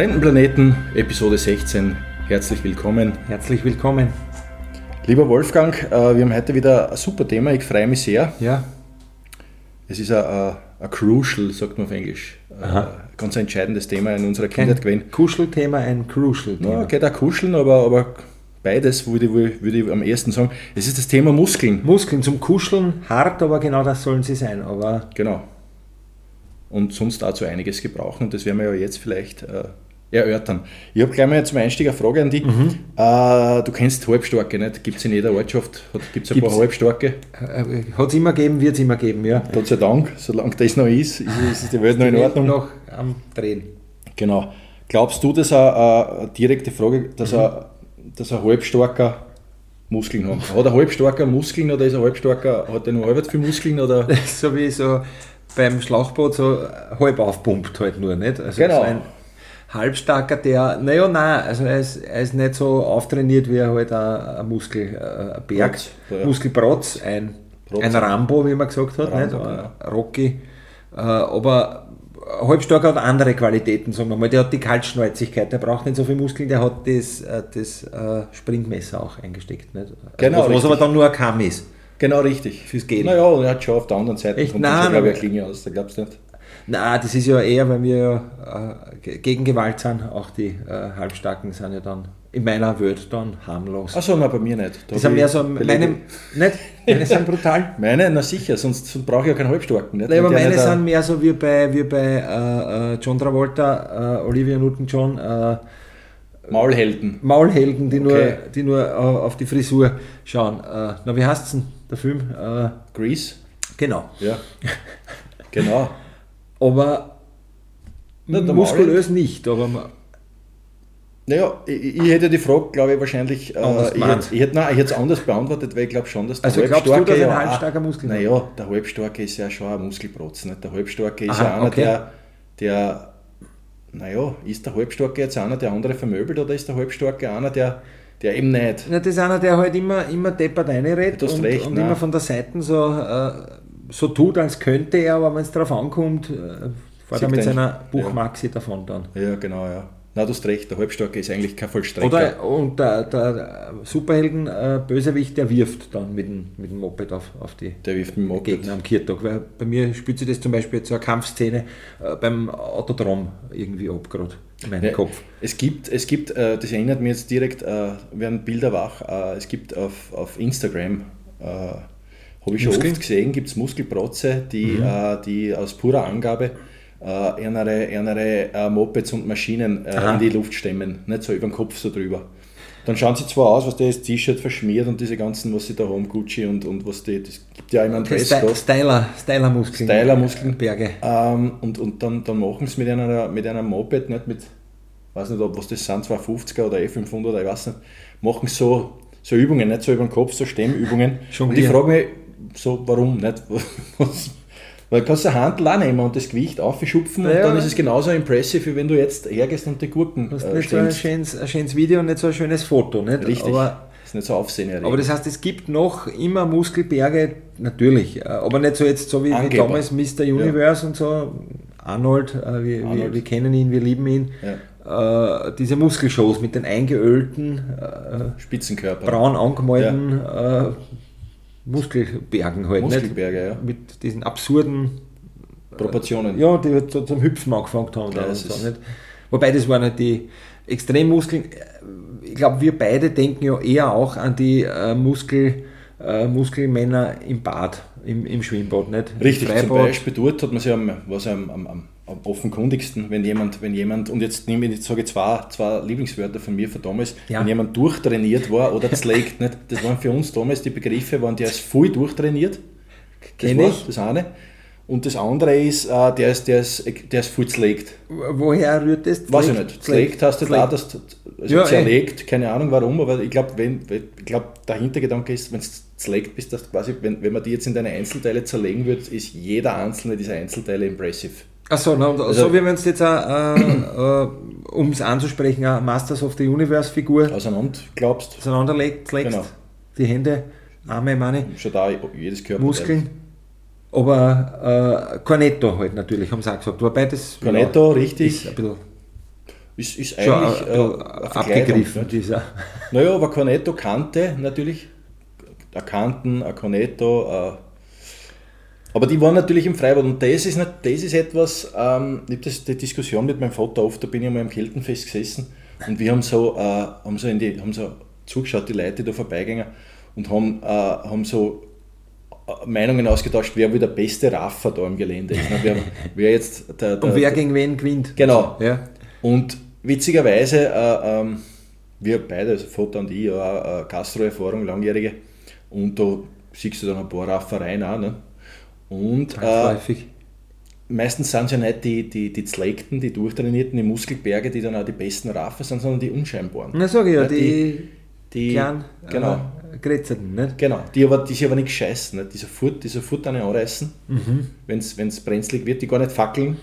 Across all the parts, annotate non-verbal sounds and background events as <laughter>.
Fremdenplaneten, Episode 16. Herzlich willkommen. Herzlich willkommen. Lieber Wolfgang, äh, wir haben heute wieder ein super Thema. Ich freue mich sehr. Ja. Es ist ein, ein, ein crucial, sagt man auf Englisch. Ein ganz entscheidendes Thema in unserer Kindheit gewesen. Ein Kuschelthema, ein Crucial-Thema. Ja, geht auch kuscheln, aber, aber beides würde ich, würde ich am ersten sagen. Es ist das Thema Muskeln. Muskeln zum Kuscheln, hart, aber genau das sollen sie sein. Aber Genau. Und sonst dazu einiges gebrauchen und das werden wir ja jetzt vielleicht äh, erörtern. Ich habe gleich mal zum Einstieg eine Frage an dich. Mhm. Äh, du kennst Halbstarke, nicht? Gibt es in jeder Ortschaft gibt es ein paar Gibt's. Halbstarke? äh, hat es immer gegeben, wird es immer geben, ja. Gott sei Dank, solange das noch ist, ist, ist die Welt noch in Ordnung. Noch am Drehen. Genau. Glaubst du, dass er, äh, eine direkte Frage, dass er, dass ein Halbstarker Muskeln hat? Hat ein Halbstarker Muskeln oder ist ein Halbstarker, hat er nur halb viel Muskeln? Oder? <laughs> so wie so beim Schlauchboot so halb aufpumpt halt nur, nicht? Also Genau. so ein halbstarker, der, naja, nein, also er ist, er ist nicht so auftrainiert wie halt ein, ein Muskel, äh, ja. Muskelprotz, ein, Protz. ein Rambo, wie man gesagt hat, Rambo, nicht? genau. Rocky, äh, aber Halbstarker hat andere Qualitäten, sagen wir mal. Der hat die Kaltschnäuzigkeit, der braucht nicht so viel Muskeln, der hat das, äh, das Springmesser auch eingesteckt. Nicht? Also Genau, was, was aber dann nur ein Kamm ist. Genau richtig. Fürs Gehen. Naja, er hat schon auf der anderen Seite Echt? Nein, schon, glaube ich, eine Klinge aus, da glaubst du nicht? Na, das ist ja eher, weil wir ja äh, ge- gegen Gewalt sind. Auch die äh, Halbstarken sind ja dann in meiner Welt dann harmlos. Achso, nein, bei mir nicht. Da die hab sind mehr so, meine, nicht? Meine sind brutal. <laughs> Meine, na sicher, sonst, sonst brauche ich ja keinen Halbstarken. Nicht? Nein, aber meine nicht sind mehr so wie bei, wie bei äh, äh, John Travolta, äh, Olivia Newton-John, äh, Maulhelden. Maulhelden, die nur, Okay. die nur äh, auf die Frisur schauen. Äh, na, wie heißt denn der Film? Äh, Grease? genau. Ja. genau. <laughs> Aber Na, muskulös nicht, aber Naja, ich, ich hätte die Frage, glaube ich, wahrscheinlich. Äh, Anders ich, hätte, ich, hätte, nein, ich hätte es anders beantwortet, weil ich glaube schon, dass der Also glaubst du, Halbstarke. dass ein halbstarker Muskel hat? Naja, der Halbstarke ist ja schon ein Muskelprotz. Nicht? Der Halbstarke ist Aha, ja einer, okay. der, der. Naja, ist der Halbstarke jetzt einer, der andere vermöbelt oder ist der Halbstarke einer, der, der eben nicht? Na, das ist einer, der halt immer, immer deppert reinredet und, recht, und immer von der Seite so, äh, so tut, als könnte er, aber wenn es darauf ankommt, äh, fährt er mit ein- seiner Buchmaxi davon dann. Ja, genau, ja. Na, du hast recht, der Halbstarke ist eigentlich kein Vollstrecker. Oder und der, der Superhelden äh, Bösewicht, der wirft dann mit dem, mit dem Moped auf, auf die Der wirft mit dem Moped. Gegner am Kirtag. Weil bei mir spielt sich das zum Beispiel jetzt so Kampfszene äh, beim Autodrom irgendwie ab gerade in meinen Ja, Kopf. Es gibt, es gibt das erinnert mich jetzt direkt, äh, werden Bilder wach, es gibt auf, auf Instagram, habe ich schon Muskeln? oft gesehen, gibt es Muskelprotze, die, Mhm. äh, die aus purer Angabe äh, ihre, ihre äh, Mopeds und Maschinen äh, in die Luft stemmen, nicht so über den Kopf so drüber. Dann schauen sie zwar aus, was der das T-Shirt verschmiert und diese ganzen, was sie da haben, Gucci und, und was die, das gibt ja immer einen Dresscode. Sty- Styler, Styler-Muskeln. Styler-Muskeln. Berge. Ähm, und und dann, dann machen sie mit einer, mit einem Moped, nicht mit, weiß nicht, ob was das sind, 250er oder E500, ich weiß nicht, machen so, so Übungen, nicht so über den Kopf, so Stemmübungen. und ich frage mich, so, warum nicht? <laughs> Was, weil du kannst eine Handel auch nehmen und das Gewicht aufschupfen und Ja, dann ja. ist es genauso impressive, wie wenn du jetzt hergehst und die Gurken Du hast äh, nicht so ein schönes, ein schönes Video und nicht so ein schönes Foto. Nicht? Richtig, Aber, das ist nicht so aufsehenerregend. aber das heißt, es gibt noch immer Muskelberge, natürlich, äh, aber nicht so jetzt so wie, wie damals Mr. Universe und so. Arnold, äh, wir, Arnold. Wir, wir kennen ihn, wir lieben ihn. Äh, diese Muskelshows mit den eingeölten, äh, Spitzenkörper. braun angemalten äh, Muskelbergen halt. Muskelberge, ja. nicht? Mit diesen absurden Proportionen. Ja, die halt so zum Hüpfen angefangen haben. Ja, und so, nicht? Wobei das waren halt die Extremmuskeln. Ich glaube, wir beide denken ja eher auch an die äh, Muskel, äh, Muskelmänner im Bad, im, im Schwimmbad, nicht? Richtig, zum Freibad. Beispiel dort hat man sich am, was am, am, am, am offenkundigsten, wenn jemand, wenn jemand, und jetzt nehme ich, jetzt sage ich zwei, zwei Lieblingswörter von mir von damals, Ja. wenn jemand durchtrainiert war oder zlegt, <laughs> nicht? das waren für uns damals die Begriffe, waren der ist voll durchtrainiert, das Kenn war ich. das eine. Und das andere ist, äh, der ist, der ist, der ist voll zlegt. Woher rührt das? Weiß ich nicht. Zlegt hast du da, Zlegt. dass also Ja, eh. zerlegt, keine Ahnung warum, aber ich glaube, wenn, ich glaub, der Hintergedanke ist, wenn du zlegt bist, dass quasi, wenn, wenn man die jetzt in deine Einzelteile zerlegen würde, ist jeder einzelne dieser Einzelteile impressive. Achso, na, und Also- so wie wenn es jetzt, auch, äh, äh, um es anzusprechen, eine Masters of the Universe Figur Auseinander glaubst, auseinanderlegst, legst, Genau. die Hände, Arme, Meine, schon da jedes Körper. Muskeln. Aber äh, Cornetto halt natürlich, haben sie auch gesagt. Wobei das Cornetto, ja, richtig. ist ein bisschen ist, ist Schon eigentlich äh, äh, abgegriffen, nicht? dieser. Naja, aber Cornetto kannte natürlich. Ein Kanten, ein Cornetto. Äh, aber die waren natürlich im Freibad und das ist, nicht, das ist etwas, ähm, ich habe das- die Diskussion mit meinem Vater oft, da bin ich einmal am Keltenfest gesessen und wir haben so, äh, haben so, in die, haben so zugeschaut, die Leute, die da vorbeigingen und haben, äh, haben so äh, Meinungen ausgetauscht, wer wohl der beste Raffer da im Gelände ist. ne? Wer, <laughs> wer jetzt der, der, Und wer gegen wen gewinnt. Genau. Ja. und witzigerweise, äh, ähm, wir beide, also Vater und ich, ja, äh, Gastro-Erfahrung, langjährige, und da siehst du dann ein paar Raffereien auch. Ne? Und äh, meistens sind es ja nicht die, die, die Zleckten, die Durchtrainierten, die Muskelberge, die dann auch die besten Raffer sind, sondern die Unscheinbaren. Na sag ich ja, Ja, die, die kleinen genau. äh, Grätzerten, nicht? Genau, die, aber, die sich aber nicht scheißen, nicht? die sofort, die sofort eine anreißen, Mhm. wenn es brenzlig wird, die gar nicht fackeln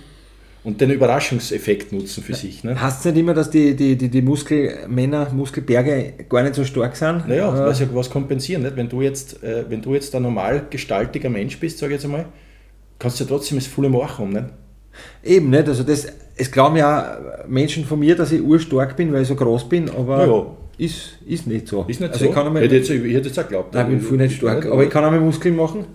und den Überraschungseffekt nutzen für sich. Ne? Heißt es nicht immer, dass die, die, die, die Muskelmänner, Muskelberge gar nicht so stark sind? Naja, Äh, ja was kompensieren. Nicht? Wenn, du jetzt, äh, wenn du jetzt ein normal gestaltiger Mensch bist, sage ich jetzt einmal, kannst du ja trotzdem das volle machen. Nicht? Eben nicht, also das, es glauben ja Menschen von mir, dass ich urstark bin, weil ich so groß bin, aber Ja. ist, ist nicht so. Ist nicht also so. Ich, kann einmal, hätte jetzt, ich hätte jetzt auch geglaubt. nein, ich bin viel nicht stark, aber ich kann einmal Muskeln machen.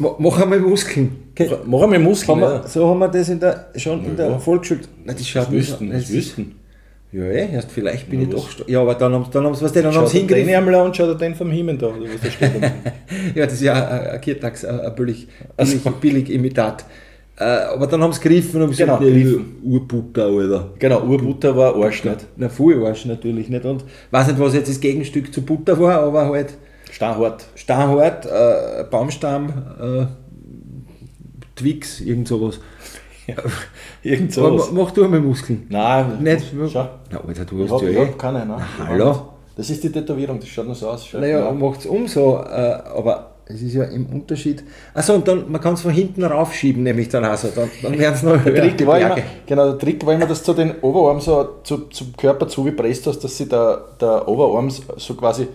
Ma- Mach einmal Muskeln. Okay. Mach einmal Muskeln. Haben wir, ja. so haben wir das in der, schon in der Ja. Volksschule. Nein, das schaut Das wüssten, das wüssten. Ja, eh, erst vielleicht bin Na, ich doch. Ja, aber dann haben sie dann haben's, was die, dann haben sie hingegriffen. an und schaut den vom Himmel da, oder was da steht. <laughs> Ja, das ist ja ein, ein Kirtax, ein, ein billig, billig, billig Imitat. Äh, aber dann haben sie gegriffen und haben Genau, gesagt, gegriffen. Urbutter, Alter. genau, Urbutter war Arsch nicht. Na, voll Arsch natürlich nicht. Und weiß nicht, was jetzt das Gegenstück zu Butter war, aber halt Steinhart. Steinhart, äh, Baumstamm, äh, Twix, irgend sowas. <laughs> Irgend Aber sowas. ma- mach du einmal Muskeln. Nein, Nicht? Schau. Na, Alter, du Ich hast habe ja eh. hab keine, ne? hallo? Das ist die Tätowierung, das schaut nur so aus. Naja, Ja. macht es umso, äh, aber es ist ja im Unterschied. Achso, und dann, man kann es von hinten raufschieben, nämlich dann also, dann, dann werden es noch Der höher, Trick, die war immer, genau, der Trick war immer, dass du den Oberarm so zu, zum Körper zugepresst hast, dass sie der, der Oberarm so quasi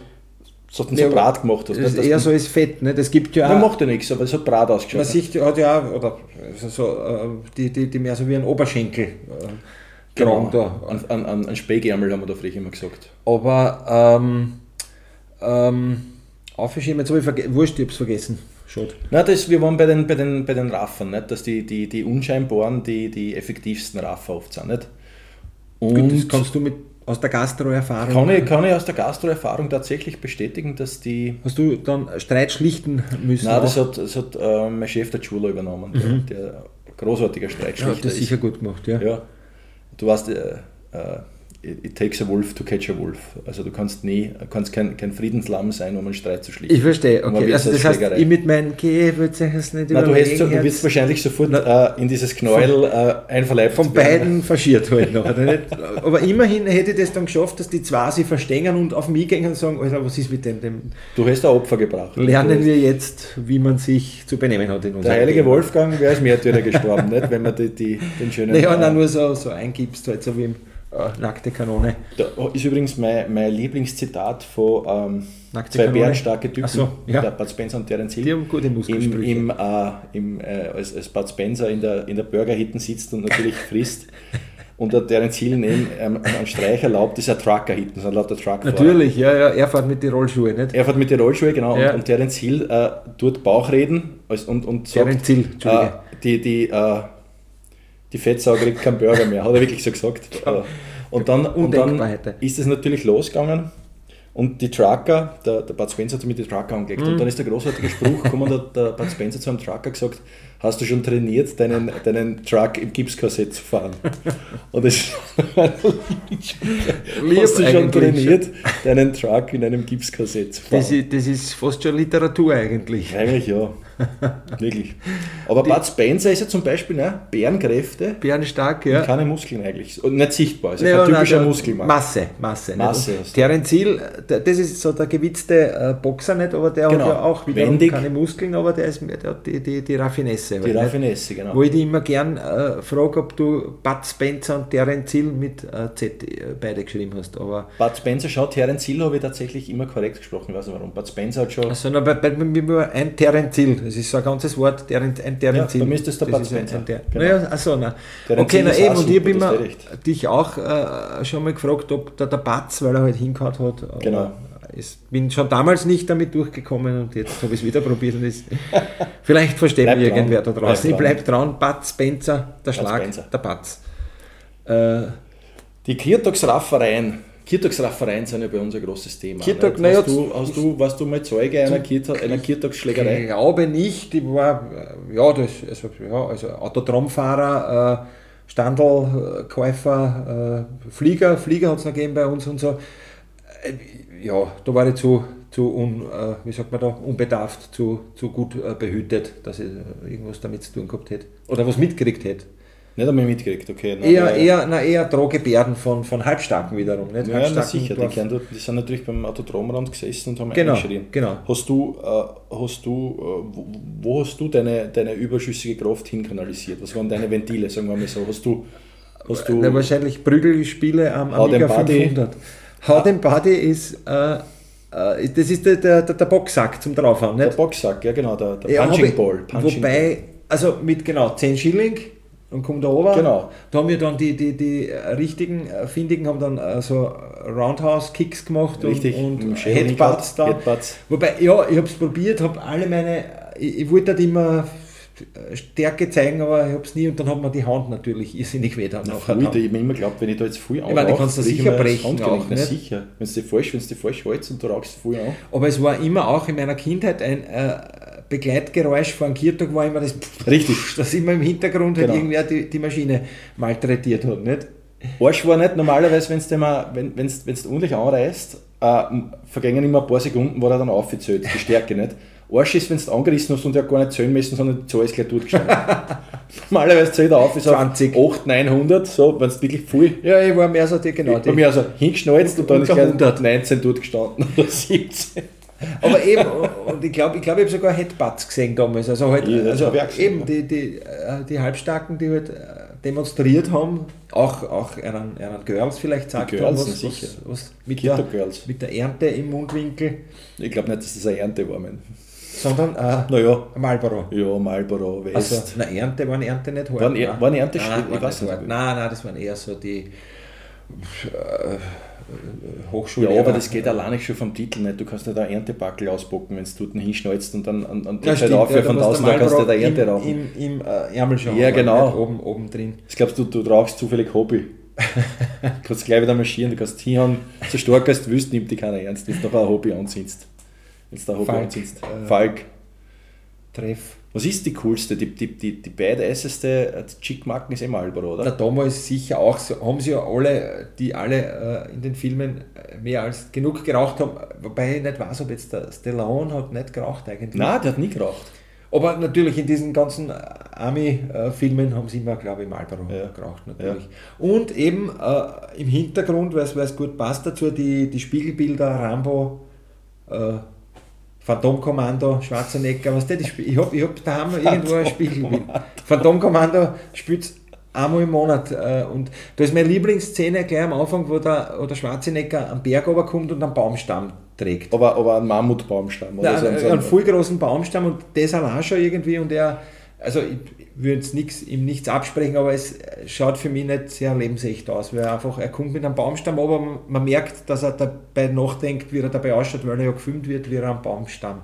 so, so Ja, Brat gemacht hast. Das ist eher so als Fett, ne? das gibt ja Man macht ja nichts, aber es hat Brat ausgeschaut. man sieht, hat ja oder so, so, äh, die, die, die mehr so wie ein Oberschenkel äh, genau. da. An, an, an, an Spägärmel haben wir da früher immer gesagt. Aber ähm, ähm, aufgeschrieben, jetzt habe ich vergessen, wurscht, ich vergessen. Schade. Na, das, wir waren bei den, bei den, bei den Raffern, nicht? dass die, die, die unscheinbaren die, die effektivsten Raffer oft sind. Nicht? Gut, das Und kannst du mit aus der Gastro-Erfahrung. kann ich, kann ich aus der Gastro-Erfahrung tatsächlich bestätigen, dass die. Hast du dann Streit schlichten müssen? Nein, das auch? hat, das hat äh, mein Chef der Schule übernommen, der, der großartiger ja, Streitschlichter das ist. sicher gut gemacht, ja. Ja, du weißt, äh, äh, it takes a wolf to catch a wolf. Also du kannst nie, kannst kein, kein Friedenslamm sein, um einen Streit zu schlichten. Ich verstehe, okay. Also das heißt, ich mit meinem Geh würde das nicht Na, du, hast, so- du wirst wahrscheinlich sofort äh, in dieses Knäuel äh, einverleibt von beiden faschiert halt noch. oder nicht? Aber immerhin hätte ich das dann geschafft, dass die zwei sich verstehen und auf mich gehen und sagen, Alter, was ist mit dem? dem Du hast ein Opfer gebracht. lernen wir jetzt, wie man sich zu benehmen hat in Der unserem heilige Leben. Wolfgang wäre als Märtyrer gestorben, nicht? wenn man die, die, den schönen... <laughs> Naja, äh, nein, nur so, so eingibst, halt so wie im äh, Nackte Kanone. Da ist übrigens mein, mein Lieblingszitat von ähm, Nackte zwei Kanone? bärenstarke Typen, so, ja. der Bud Spencer und Terence Die Hill. haben gute Im, Muskelsprüche. im, äh, im, äh, als, als Bud Spencer in der, in der Burgerhitten sitzt und natürlich <laughs> frisst und der Terence Hill neben ähm, einen Streich erlaubt, ist ein Trucker-Hitten, das sind lauter Truckfahrer. Natürlich, ja, ja, er fährt mit den Rollschuhen, nicht? Er fährt mit den Rollschuhe, genau, Ja. und, und Terence Hill äh, tut Bauchreden als, und, und sagt, Terence Hill, äh, die, die, äh, die Fettsau kriegt keinen Burger mehr, hat er wirklich so gesagt. <laughs> Äh, und dann, und dann ist es natürlich losgegangen und die Trucker, der, der Bud Spencer hat mit die Trucker angelegt Mhm. und dann ist der großartige Spruch gekommen, der, der Bud Spencer zu einem Trucker gesagt, hast du schon trainiert, deinen, deinen Truck im Gipskorsett zu fahren? Und das Lieb hast du schon trainiert, deinen Truck in einem Gipskorsett zu fahren? Das ist, das ist fast schon Literatur eigentlich. Eigentlich ja. Wirklich. Aber Bud Spencer ist ja zum Beispiel ne, Bärenkräfte Bärenstark, und ja. keine Muskeln eigentlich. Und nicht sichtbar. Also Ja, kein typischer nein, Muskelmann. Masse, Masse. Masse Und der- das ist so der gewitzte äh, Boxer, nicht? aber der Genau. hat ja auch wieder Wendig. keine Muskeln, aber der, ist, der hat die, die, die Raffinesse. Raffinesse. Die halt, nicht? Raffinesse, genau. Wo ich dich immer gern äh, frage, ob du Bud Spencer und Terence Hill mit äh, Z äh, beide geschrieben hast. Aber Bud Spencer schaut, Terence Hill habe ich tatsächlich immer korrekt gesprochen, ich weiß nicht warum. Bud Spencer hat schon. also, na, bei, bei mir nur ein Terence Hill. Das ist so ein ganzes Wort, Terence, ein Terence Ja, Hill. bei mir ist das der Bud ein- Spencer. ein Ter Genau. Naja, achso, na. Terence Okay, Hill na eben, und ich habe immer dich auch äh, schon mal gefragt, ob da der Batz, weil er halt hingehauen hat. Genau. Ich bin schon damals nicht damit durchgekommen und jetzt habe ich es wieder probiert. Und vielleicht versteht mich irgendwer da draußen. Ich Bleib bleib dran. Bud Spencer, der Schlag, Spencer. der Batz. Äh, Die Kirtagsraffereien. Kirtagsraffereien sind ja bei uns ein großes Thema. Nicht? naja, hast, du, hast, du, warst du mal Zeuge einer, Kirtag, einer Kirtagsschlägerei? Ich glaube nicht, ich war, äh, ja, das, also, ja, also Autotromfahrer, äh, Standelkäufer, äh, Flieger, Flieger hat es noch gegeben bei uns und so. Äh, ja, da war ich zu, zu un, äh, wie sagt man da, unbedarft, zu, zu gut äh, behütet, dass ich äh, irgendwas damit zu tun gehabt hätte. Oder was mitgekriegt hätte. Nicht einmal mitgekriegt, okay. na, Eher, na, eher, na, eher Drohgebärden von, von Halbstarken wiederum. Nicht? Ja, na Halbstarken sicher, die, dort, die sind natürlich beim Autodromrand gesessen und haben Genau, eingeschrien. genau. Hast du, äh, hast du, äh, wo, hast du deine, deine überschüssige Kraft hinkanalisiert? Was waren deine Ventile, sagen wir mal so? Hast du, hast du Na, wahrscheinlich Prügelspiele am Amiga den Buddy. 500. Hau den Buddy ist, äh, äh, das ist der, der, der Boxsack zum draufhauen, der nicht? Boxsack, ja genau, der, der Ja, Punching Ball. Punching Ball. Wobei, also mit genau 10 Schilling und kommt da oben. Genau. Da haben wir dann die, die, die richtigen äh, Findigen haben dann äh, so Roundhouse-Kicks gemacht Richtig, und, und Headbutts da. Headbutts. Wobei, ja, ich habe es probiert, habe alle meine, ich, ich wollte halt immer Stärke zeigen, aber ich habe es nie und dann hat mir die Hand natürlich irrsinnig weh dann dann. ich hab mir immer geglaubt, wenn ich da jetzt viel meine, du kannst ich sicher brechen auch, nicht? sicher. Wenn du falsch, falsch hältst und du rauchst viel an. Aber es war immer auch in meiner Kindheit ein äh, Begleitgeräusch vor einem Kirtag war immer das <laughs> Richtig. dass immer im Hintergrund Genau. halt irgendwer die, die Maschine malträtiert hat, nicht? Arsch war nicht normalerweise, wenn's mal, wenn wenn's, wenn's du ordentlich anreißt, äh, vergängen immer ein paar Sekunden, war er dann aufgezählt, die Stärke nicht. Arsch ist, wenn du angerissen hast und hat gar nicht zählen müssen, sondern die Zahl ist gleich durchgestanden. <laughs> normalerweise zählt er auf, ist 20. auf 8, 900, so, wenn es wirklich viel. Ja, ich war mehr so die, genau Bei die. mir also hingeschnalzt und dann ist gleich 100. 19 durchgestanden oder 17. Aber eben, und ich glaube, ich, glaub, ich habe sogar Headbutts gesehen damals. Also halt, Ja, also eben die, die, äh, die Halbstarken, die halt äh, demonstriert haben, auch, auch einen, einen Girls vielleicht sagt Girls, haben, was, sicher. was, was mit, der, Girls. mit der Ernte im Mundwinkel, Ich glaube nicht, dass das eine Ernte war, mein. Sondern äh, Naja, Marlboro. ja, Marlboro, West. Also, na, Ernte waren Ernte nicht hart. Waren Er- waren Ernte nein? Ich weiß nicht hart. Nein, nein, das waren eher so die äh, Hochschule. ja, aber das geht alleine schon vom Titel nicht. Du kannst nicht einen Erntebackel ausbocken, wenn du dort hinschnalzt und dann an, an Ja, der Seite stimmt, auf, ja, von da musst draußen, da kannst du der Ernte im, rauchen. Im, im äh, Ärmel schon Ja, genau. Oben, oben drin. Ich glaube, du, du rauchst zufällig Hobby. du <laughs> kannst gleich wieder marschieren, du kannst hinhauen, so stark als du willst, nimmt dich keiner ernst, wenn du noch ein Hobby anziehst. Ein Hobby Falk, anziehst. äh, Falk. Treff. Was ist die coolste? Die, die, die, die beidesseste äh, Chick-Marken ist eh Marlboro, oder? damals sicher auch so, haben sie ja alle, die alle äh, in den Filmen äh, mehr als genug geraucht haben, wobei ich nicht weiß, ob jetzt der Stallone hat nicht geraucht eigentlich. Nein, der hat nie geraucht. Aber natürlich in diesen ganzen äh, Army-Filmen haben sie immer, glaube ich, Marlboro Ja. geraucht natürlich. Und eben äh, im Hintergrund, weil es gut passt dazu, die, die Spiegelbilder Rambo, äh, Phantomkommando, Schwarzenegger, was die Spiel- ich habe ich hab daheim irgendwo ein Spiegelbild. Phantomkommando spielt einmal im Monat äh, und da ist meine Lieblingsszene gleich am Anfang, wo der, wo der Schwarzenegger am Berg runterkommt und einen Baumstamm trägt. Aber, aber ein Mammutbaumstamm. Oder Nein, so ein- einen, so ein- einen voll großen Baumstamm und das allein schon irgendwie und er, also ich würde jetzt ihm nichts absprechen, aber es schaut für mich nicht sehr lebensecht aus, weil er einfach, er kommt mit einem Baumstamm, aber man, merkt, dass er dabei nachdenkt, wie er dabei ausschaut, weil er ja gefilmt wird, wie er einen Baumstamm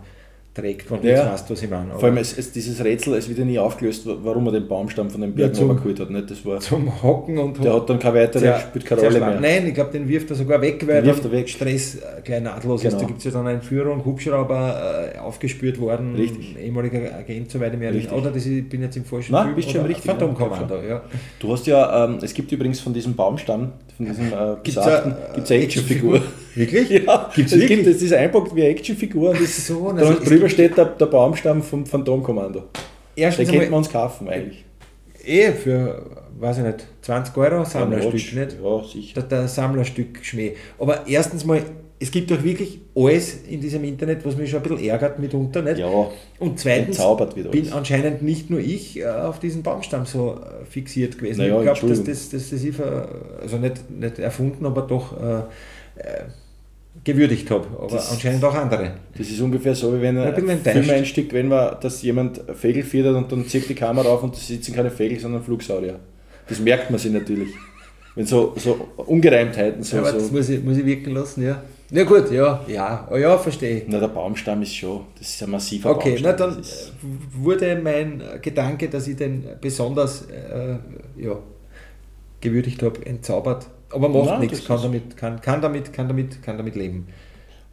trägt, du Ja. jetzt weißt, was ich meine. Vor allem es, es, dieses Rätsel ist wieder nie aufgelöst, wa- warum er den Baumstamm von dem Ja, Berg zum- runtergeholt hat. Nicht? Das war, zum Hocken und der hat dann keine weitere, Sehr- spielt keine Rolle mehr. Nein, ich glaube, den wirft er sogar weg, weil wirft er weg. Stress äh, gleich nahtlos Genau. ist. Da gibt es ja dann eine Entführung, Hubschrauber äh, aufgespürt worden, Richtig. ehemaliger Agent, soweit ich mich erinnere. Richtig. Oder das ist, ich bin jetzt im falschen Nein, Film, bist schon richtig, Phantomkommando, ja. Du hast ja, ähm, es gibt übrigens von diesem Baumstamm, von diesem äh, Gibt's besagten, eine, äh, gibt es eine Actionfigur. Wirklich? Ja, Gibt's es wirklich? gibt, es ist einpackt wie eine Actionfigur und das, So, da also es drüber steht der, der Baumstamm vom Phantomkommando. Den Erstens könnte man uns kaufen eigentlich. eh für, weiß ich nicht, 20 Euro Sammlerstück, Watch. nicht? Ja, sicher. Der, der Sammlerstück Schmäh. Aber erstens mal, es gibt doch wirklich alles in diesem Internet, was mich schon ein bisschen ärgert mitunter. Nicht? Ja, Und zweitens bin anscheinend nicht nur ich äh, auf diesen Baumstamm so äh, fixiert gewesen. Naja, ich glaube, dass das, das, das ich also nicht, nicht erfunden, aber doch äh, äh, gewürdigt habe. Aber Das- anscheinend auch andere. Das ist ungefähr so, wie wenn ein. Film einsteckt, wenn man, dass jemand Fegel füttert und dann zieht die Kamera auf und da sitzen keine Fegel, sondern Flugsaurier. Das merkt man sich natürlich. Wenn so, so Ungereimtheiten so, Ja, aber das so muss ich, muss ich wirken lassen, ja. Ja gut, ja, ja, oh, ja, verstehe ich. Na, der Baumstamm ist schon, das ist ein massiver Okay, na Baumstamm. dann Das ist, äh, wurde mein Gedanke, dass ich den besonders äh, ja, gewürdigt habe, entzaubert. Aber macht Nein, nichts, kann damit, kann, kann, damit, kann, damit, kann damit leben.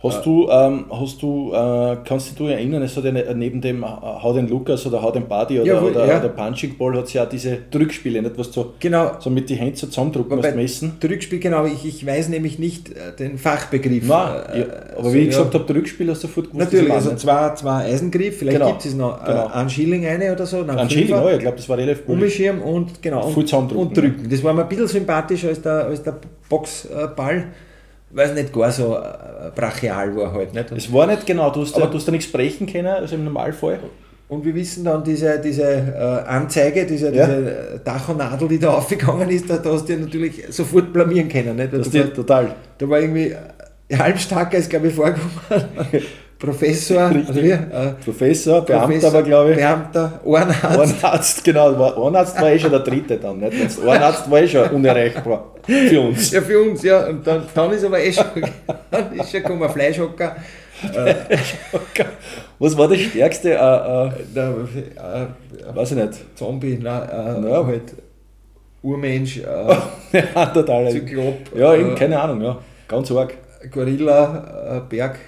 Hast du, ähm, hast du äh, kannst du dich erinnern, es hat ja ne- neben dem äh, Hau den Lukas oder Hau den Buddy oder, Ja, wohl, oder, ja. oder Punching Ball hat es ja auch diese Drückspiele, nicht, was du Genau, so mit die Hände so zusammendrücken musst messen. Rückspiel, genau, ich, ich weiß nämlich nicht äh, den Fachbegriff. Nein, Äh, ja, aber so, wie ich ja. gesagt habe, Drückspiel hast du sofort gewusst, Natürlich, also zwei, zwei Eisengriff, vielleicht Genau, gibt es noch genau. äh, einen Schilling eine oder so. Ein Schilling, oh, ich glaube, das war relativ billig. Umschirm und genau und, und drücken. Das war mir ein bisschen sympathischer als der, als der Boxball, weil es nicht gar so äh, brachial war halt. Nicht? Und, Es war nicht genau, du hast, Aber- ja, du hast da nichts sprechen können, also im Normalfall. und wir wissen dann diese, diese äh, Anzeige, diese, Ja. diese äh, Dach und Nadel, die da <laughs> aufgegangen ist, da, da hast du dich natürlich sofort blamieren können. Nicht? Das ist total. Da war irgendwie äh, halbstarker ist, glaube ich, vorgekommen. <laughs> Professor, also wie, äh, Professor, Beamter Professor, war, glaube ich. Beamter, Ohrenarzt. Ohrenarzt, genau. Ohrenarzt war eh schon der dritte dann. Nicht? Das Ohrenarzt war eh schon unerreichbar für uns. Ja, für uns, ja. Und dann, dann ist aber eh schon, <laughs> dann ist schon gekommen, Fleischhocker. Was war das stärkste? Äh, äh, Der, äh, weiß ich nicht. Zombie, na, äh, Ja. halt Urmensch, äh, <laughs> ja, total. Zyklop, Ja, eben, äh, keine Ahnung, ja. Ganz arg. Gorilla, äh, Berg,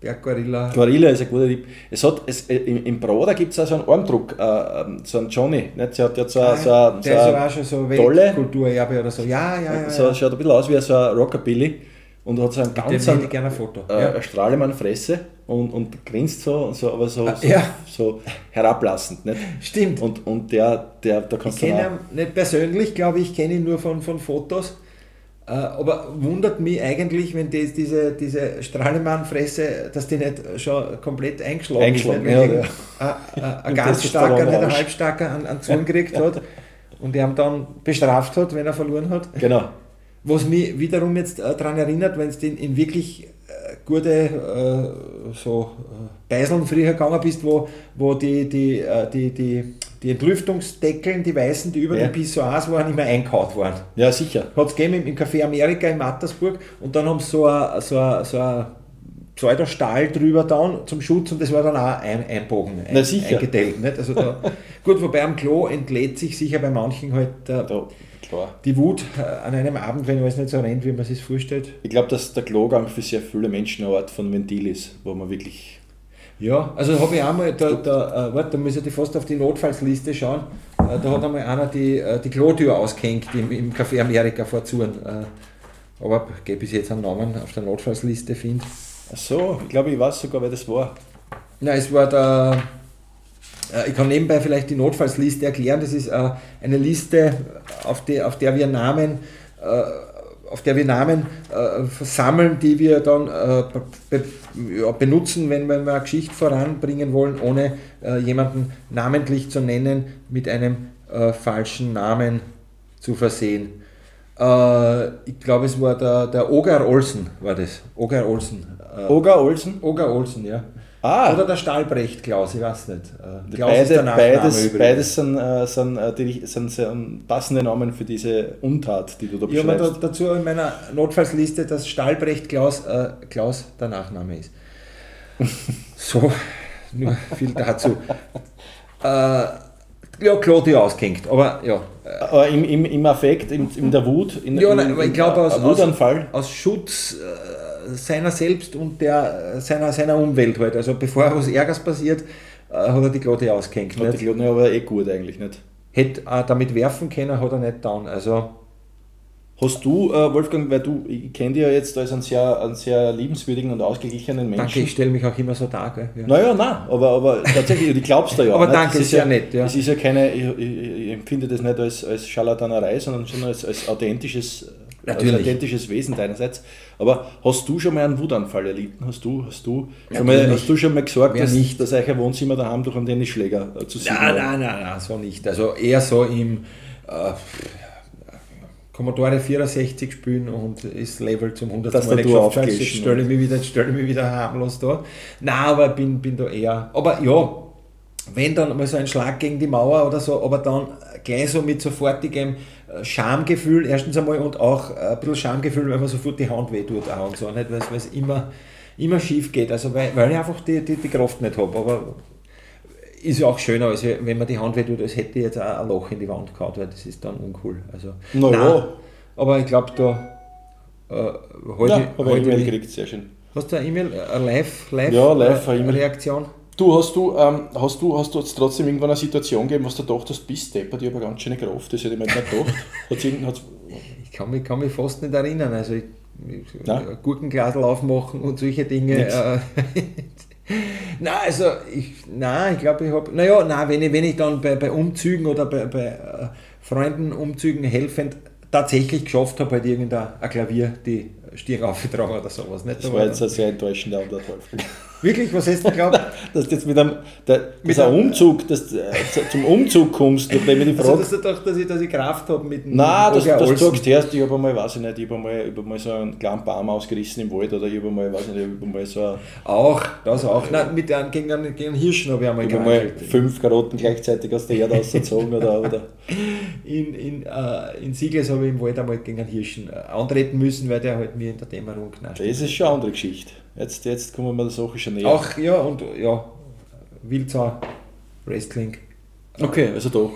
Berggorilla. Gorilla ist ein guter Tipp. Es hat, es, äh, im, Im Broder gibt es auch so einen Armdruck, äh, ähm, so einen Johnny. Nicht? Sie hat jetzt so, Ah, so, der ist so, aber auch schon so tolle- Weltkulturerbe oder so. Ja, ja, ja. so ja. schaut ein bisschen aus wie so ein Rockabilly und hat so einen ganz ich gerne ein Foto. äh, ja. eine Strahlemann-Fresse und, und grinst so, so aber so, Ah, so, ja. so herablassend. Nicht? Stimmt. Und, und der, der, Ich kannst du kenne ihn nicht persönlich, glaube ich, kenne ihn nur von, von Fotos. Äh, aber wundert mich eigentlich, wenn das, diese, diese Strahlemann-Fresse, dass die nicht schon komplett eingeschlagen, Eingeschlagen, ist. Weil ja. Ein, ein, <laughs> ganz starker, nicht ein halbstarker an, an Zorn gekriegt hat und er ihn dann bestraft hat, wenn er verloren hat. genau. Was mich wiederum jetzt äh, daran erinnert, wenn du in, in wirklich äh, gute äh, so Beiseln früher gegangen bist, wo, wo die, die, die, die, die Entlüftungsdeckeln, die weißen, die über Ja. den Pissoirs waren, immer eingehaut waren. Ja, sicher. Hat es gegeben im, im Café Amerika in Mattersburg und dann haben sie so ein so so Pseudostahl drüber dann zum Schutz und das war dann auch ein, einbogen, ein, Na, sicher. eingedellt. Nicht? Also da, <laughs> gut, wobei am Klo entlädt sich sicher bei manchen halt der, Da, die Wut äh, an einem Abend, wenn alles nicht so rennt, wie man sich vorstellt. Ich glaube, dass der Klogang für sehr viele Menschen eine Art von Ventil ist, wo man wirklich. Ja, also habe ich einmal, da, da, äh, warte, da muss ich fast auf die Notfallsliste schauen, äh, da hat einmal einer die, äh, die Klotür ausgehängt im, im Café Amerika vor Zuren. Äh, aber gebe ich jetzt einen Namen auf der Notfallsliste finde. Ach so, ich glaube, ich weiß sogar, wer das war. Na, es war der, äh, ich kann nebenbei vielleicht die Notfallsliste erklären, das ist äh, eine Liste, auf, die, auf der wir Namen, äh, auf der wir Namen äh, versammeln, die wir dann äh, be, ja, benutzen, wenn wir eine Geschichte voranbringen wollen, ohne äh, jemanden namentlich zu nennen, mit einem äh, falschen Namen zu versehen. Äh, ich glaube, es war der, der Ogar Olsen, war das. Ogar Olsen. Äh, Oga Olsen? Ogar Olsen, ja. Ah, Oder der Stahlbrecht Klaus, ich weiß nicht. Äh, Klaus ist beide, beides, beides sind, äh, sind, äh, die, sind, sind passende Namen für diese Untat, die du da Ich habe da, beschreibst. dazu in meiner Notfallsliste, dass Stahlbrecht Klaus, äh, Klaus der Nachname ist. <laughs> so, nur viel dazu. Äh, ja, Claudio ausgehängt, aber ja. Aber im, im, im Affekt, im, in der Wut, in, Ja, in, nein, ich in- glaube, aus- Wutanfall. Aus Schutz äh, seiner selbst und der, äh, seiner, seiner Umwelt halt. Also bevor was Ärgers passiert, äh, hat er die Claudio ausgehängt. Hat Nicht? die Glotne aber eh gut eigentlich nicht. Hätte auch damit werfen können, hat er nicht getan. Also, Hast du, äh, Wolfgang, weil du, ich kenne dich ja jetzt als einen sehr, einen sehr liebenswürdigen und ausgeglichenen Menschen. danke, ich stelle mich auch immer so dar. Gell? Ja. Naja, nein, aber, aber tatsächlich, du glaubst da ja. Aber nicht? danke, Das ist ja nett, ja. Es ist ja keine, ich, ich, ich empfinde das nicht als, als Scharlatanerei, sondern schon als, als authentisches Natürlich. Als authentisches Wesen deinerseits. Aber hast du schon mal einen Wutanfall erlitten? Hast du, hast du, schon mal, hast du schon mal gesagt, Wer dass, nicht? dass euer Wohnzimmer daheim durch einen Tennisschläger äh, zu sehen Nein, nein, nein, nein, so nicht. Also eher so im äh, Commodore 64 spielen und ist Level zum 100 Mal Tastatur nicht geschafft. Jetzt stelle ich mich wieder, stelle ich mich wieder harmlos da. Nein, aber bin, bin da eher. Aber ja, wenn dann mal so ein Schlag gegen die Mauer oder so, aber dann gleich so mit sofortigem äh, Schamgefühl, erstens einmal und auch äh, ein bisschen Schamgefühl, weil man sofort die Hand wehtut auch und so, nicht? weil es- immer, immer schief geht, also weil, weil ich einfach die, die, die Kraft nicht habe, aber ist ja auch schöner, als wenn man die Hand wehtut, als hätte ich jetzt auch ein Loch in die Wand gehauen, weil das ist dann uncool. Also, Na nein, ja. aber ich glaube, da äh, halt Ja, ich E-Mail gekriegt, sehr schön. Hast du eine E-Mail, eine Live, live, Ja, live, eine äh, E-Mail. Du, hast du, ähm, hast du, hast du jetzt trotzdem irgendwann eine Situation gegeben, was du gedacht hast, bist ich habe eine ganz schöne Kraft, das hätte ich mir nicht gedacht. Hat's hat's- Ich kann mich, kann mich fast nicht erinnern. Also ich, Nein. ein Gurkenglasl aufmachen und solche Dinge. Äh, <laughs> nein, also ich, nein, ich glaube, ich habe, naja, nein, wenn ich, wenn ich dann bei, bei Umzügen oder bei, bei äh, Freunden Umzügen helfend tatsächlich geschafft habe, halt irgendein ein Klavier die Stirn aufgetragen oder sowas. Nicht? Das Aber war jetzt ein sehr enttäuschender Antwort, Wolfgang. Wirklich, was hast du geglaubt? Dass du jetzt mit einem, der, Mit einem- Umzug, dass du äh, zu- zum Umzug kommst, nachdem ich die Also, Frage. dass du gedacht, dass ich, dass ich Kraft habe mit dem Nein, dass, dass du sagst, erst, ich habe einmal, weiß ich nicht, ich habe einmal, ich hab einmal so einen kleinen Baum ausgerissen im Wald oder ich habe einmal, weiß ich nicht, ich habe einmal so ein, Auch, das auch. Nein, mit einem, gegen, einen, gegen einen Hirschen habe ich einmal ich habe einmal fünf Karotten gleichzeitig aus der Erde rausgezogen oder, oder. <laughs> In, in, äh, in Siegles habe ich im Wald einmal gegen einen Hirschen äh, antreten müssen, weil der halt mir in der Dämmerung knascht. Das ist schon eine andere Geschichte. Jetzt, jetzt kommen wir der Sache schon näher. Auch, ja, und ja, Wildsau, Wrestling. Okay, also doch.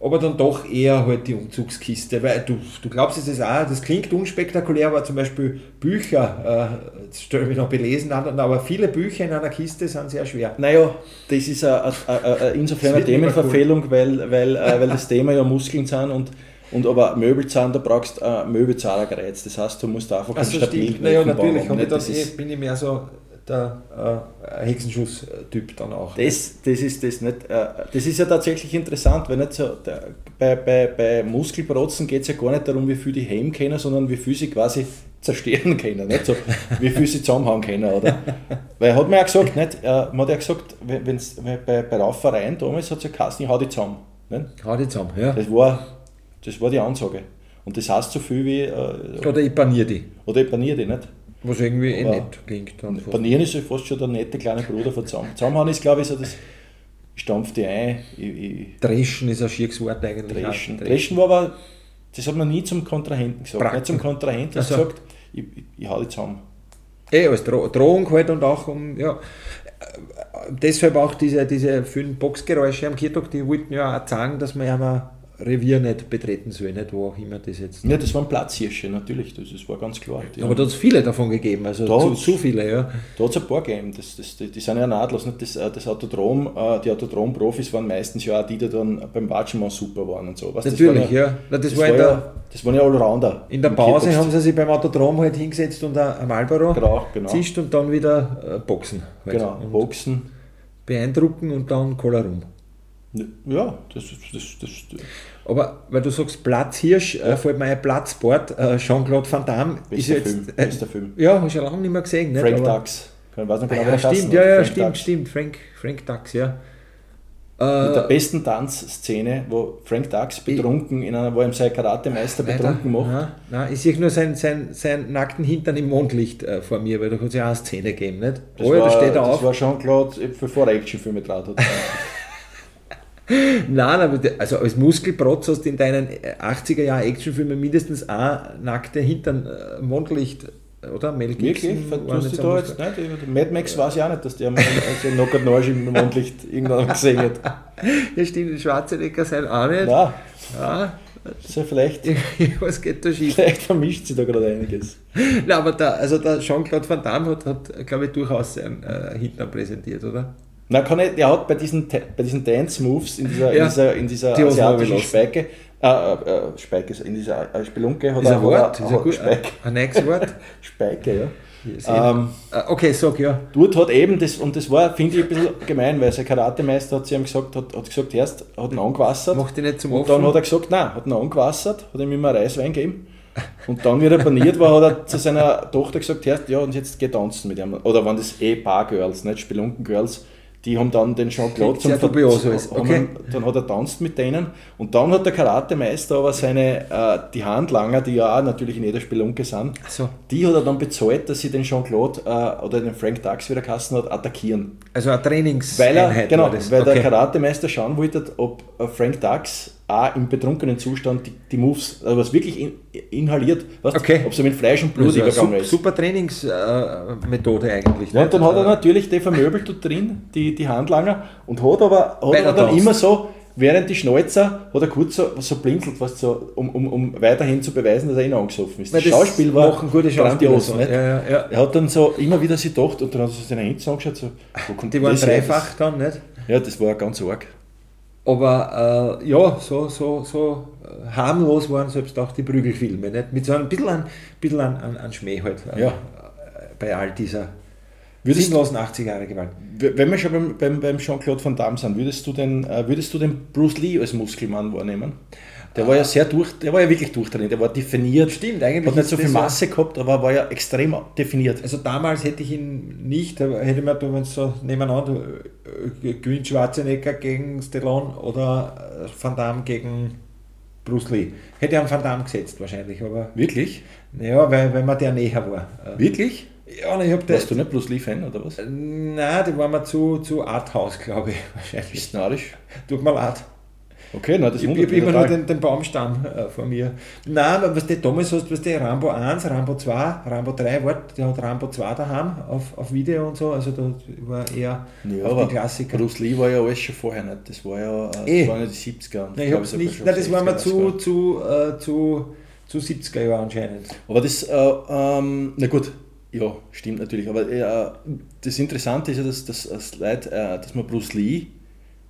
Aber dann doch eher halt die Umzugskiste, weil du, du glaubst es ist auch, das klingt unspektakulär, aber zum Beispiel Bücher, äh, jetzt stelle ich mich noch belesen an, aber viele Bücher in einer Kiste sind sehr schwer. Naja, das ist a, a, a, insofern Das eine Themenverfehlung, weil, weil, äh, weil das Thema ja Muskeln sind und, und aber Möbel sind, da brauchst du ein Möbelzahlergereiz. Das heißt, du musst einfach Also stimmt, naja, bauen natürlich nicht? dann, eh, bin ich mehr so der äh, Hexenschuss-Typ dann auch. Das, das ist das nicht. Äh, das ist ja tatsächlich interessant, weil nicht so, der, bei, bei, bei Muskelprotzen geht es ja gar nicht darum, wie viel die heben können, sondern wie viel sie quasi zerstören können. Nicht so, wie viel sie zusammenhauen können. Oder? <laughs> Weil er hat mir ja gesagt, nicht, äh, man hat ja gesagt, wenn, wenn's, wenn bei, bei Raufereien damals hat es ja geheißen, ich hau die zusammen. Nicht? Hau die zusammen, ja. Das, war, das war die Ansage. Und das heißt so viel wie, äh, Oder ich paniere die. oder ich paniere die nicht. Was irgendwie eh nett klingt. Fast. Panieren ist ja fast schon der nette kleine Bruder von zusammen. Zusammenhauen ist, glaube ich, so das, stampf die ein, ich, ich Dreschen ist ein schieres Wort eigentlich. Dreschen. Dreschen war aber, das hat man nie zum Kontrahenten gesagt. Pracken. Nicht zum Kontrahenten Ach so. gesagt, ich, ich, ich hau die zusammen. Eh, als Dro Drohung halt und auch um, ja. Äh, Deshalb auch diese, diese vielen Boxgeräusche am Kirtag, die wollten ja auch sagen, dass man ja mal Revier nicht betreten soll, nicht wo auch immer das jetzt. Ja, das waren Platzhirsche, natürlich, das, das war ganz klar. Die Aber da hat es viele davon gegeben, also Da zu, zu viele, ja. Da hat es ein paar gegeben, das, das, die, die sind ja nahtlos. Nicht? Das, äh, das Autodrom, äh, die Autodrom-Profis waren meistens ja auch die, die dann beim Watschenmann super waren und so. Weißt, Natürlich, waren ja. Na, das war in der, ja, das waren ja Allrounder. in der Pause haben sie sich beim Autodrom halt hingesetzt und ein ein Marlboro Genau, genau. zischt und dann wieder äh, Boxen. Halt. Genau, Und Boxen. beeindrucken und dann Cola rum. Ja, das, das, das, das Aber weil du sagst Platzhirsch, äh, fällt mir ein Platzsport, äh, Jean-Claude Van Damme ist bester jetzt. Film. Äh, Bester Film. ja, habe ich schon lange nicht mehr gesehen. Nicht? Frank Aber- Dux. Ich weiß nicht Ah, genau, wie ja, stimmt, ja, ja, Frank stimmt, Dux. stimmt. Frank, Frank Dux, ja. Mit der Äh, besten Tanzszene, wo Frank Dux betrunken in einer, wo ihm sein Karatemeister betrunken macht. Nein, nein, ich sehe nur seinen, seinen, seinen nackten Hintern im Mondlicht äh, vor mir, weil da hat es ja auch eine Szene gegeben, nicht? Das, oh ja, war, da steht er das auf. war Jean-Claude, bevor er Actionfilme draht hat. Nein, aber der- also als Muskelprotz hast du in deinen äh, 80er Jahren Actionfilmen mindestens ein nackte Hintern äh, Mondlicht, oder? Mel Wirklich? Gibson nicht du so da jetzt nicht? Mad Max weiß ich auch nicht, dass der mal also Knockert Arsch im Mondlicht irgendwann gesehen hat. <laughs> Ja, stimmt, Schwarzenegger sein auch nicht. Nein, Ja, also vielleicht, <laughs> was geht da schief? vielleicht vermischt sich da gerade einiges. Nein, aber der, also der Jean-Claude Van Damme hat, hat glaube ich, durchaus seinen äh, Hintern präsentiert, oder? Na, kann ich, der hat bei diesen, bei diesen Dance-Moves in dieser, Ja. in dieser, in dieser Die asiatischen. Speike, äh, äh, Speike, in dieser äh, Spelunke hat Ist er ein Wort, hat ist er- ein, gut, Speike, ein nächstes Wort. <laughs> Speike, ja. Ähm, äh, okay, sag ja. Dort hat eben das, und das war, finde ich, ein bisschen gemein, weil sein Karatemeister hat zu ihm gesagt, hat, hat gesagt, erst hat ihn angewassert. Mach dich nicht zum und Opfer. dann hat er gesagt, nein, hat ihn angewassert, hat ihm immer Reiswein gegeben Und dann, wie er baniert war, hat er zu seiner Tochter gesagt, ja, und jetzt geh tanzen mit ihm. Oder waren das eh Bar-Girls, nicht Spelunken-Girls die haben dann den Jean-Claude zum dubios ist. Okay. Dann hat er tanzt mit denen und dann hat der Karatemeister aber seine, äh, die Handlanger, die ja auch natürlich in jeder Spelunke sind, so. die hat er dann bezahlt, dass sie den Jean-Claude äh, oder den Frank Dux, wie der Kassen hat, attackieren. Also eine Trainings Weil er, genau, weil okay. der Karatemeister schauen wollte, ob äh, Frank Dux auch im betrunkenen Zustand die, die Moves, also was wirklich in, inhaliert, weißt, okay. ob so mit Fleisch und Blut also übergegangen ist. Super Trainingsmethode äh, eigentlich. Ja, und dann hat er natürlich die vermöbelt dort drin, die, die Handlanger, und hat aber, hat aber dann immer so, während die Schnäuzer hat er kurz so, so blinzelt, was so, um, um, um weiterhin zu beweisen, dass er ihn angesoffen ist. Das, das Schauspiel war ein gutes grandios. So. Ja, ja, ja. Er hat dann so immer wieder sich gedacht und dann hat er sich seine Hände angeschaut, so, wo kommt Die waren dreifach dann, nicht? Ja, das war ganz arg. Aber äh, ja, so, so, so äh, harmlos waren selbst auch die Prügelfilme. Nicht? Mit so ein bisschen an, bisschen an, an, an Schmäh halt, äh, ja. bei all dieser würdest sinnlosen 80 Jahre Gewalt. Wenn wir schon beim, beim, beim Jean-Claude Van Damme sind, würdest du, den, äh, würdest du den Bruce Lee als Muskelmann wahrnehmen? Der war ja sehr durch, der war ja wirklich durchtrainiert, der war definiert. Stimmt, eigentlich. Hat nicht so viel Masse gehabt, aber war ja extrem definiert. Also damals hätte ich ihn nicht, hätte man, wenn es so nebeneinander, äh, Grün Schwarzenegger gegen Stallone oder äh, Van Damme gegen Bruce Lee. Hätte ich einen Van Damme gesetzt wahrscheinlich, aber. Wirklich? Ja, weil, weil man der näher war. Wirklich? Ja, ich hab Warst du nicht Bruce Lee-Fan oder was? Nein, die waren mir zu, zu Arthouse, glaube ich, wahrscheinlich. Bist narrisch? Tut mir leid. Okay, na, das ich, ich habe immer nur den, den Baumstamm äh, vor mir. Nein, was du damals hast, was du Rambo 1, Rambo 2, Rambo 3, wart, der hat Rambo 2 daheim auf, auf Video und so, also da war eher ja, auf die Klassiker. Bruce Lee war ja alles schon vorher nicht, das war ja äh, das waren ja die 70er. Nein, ich hab's nicht, nein, das war mir zu, zu, äh, zu, zu 70er Jahren anscheinend. Aber das, äh, ähm, na gut, ja, stimmt natürlich, aber äh, das Interessante ist ja, dass, dass, dass, Leute, äh, dass man Bruce Lee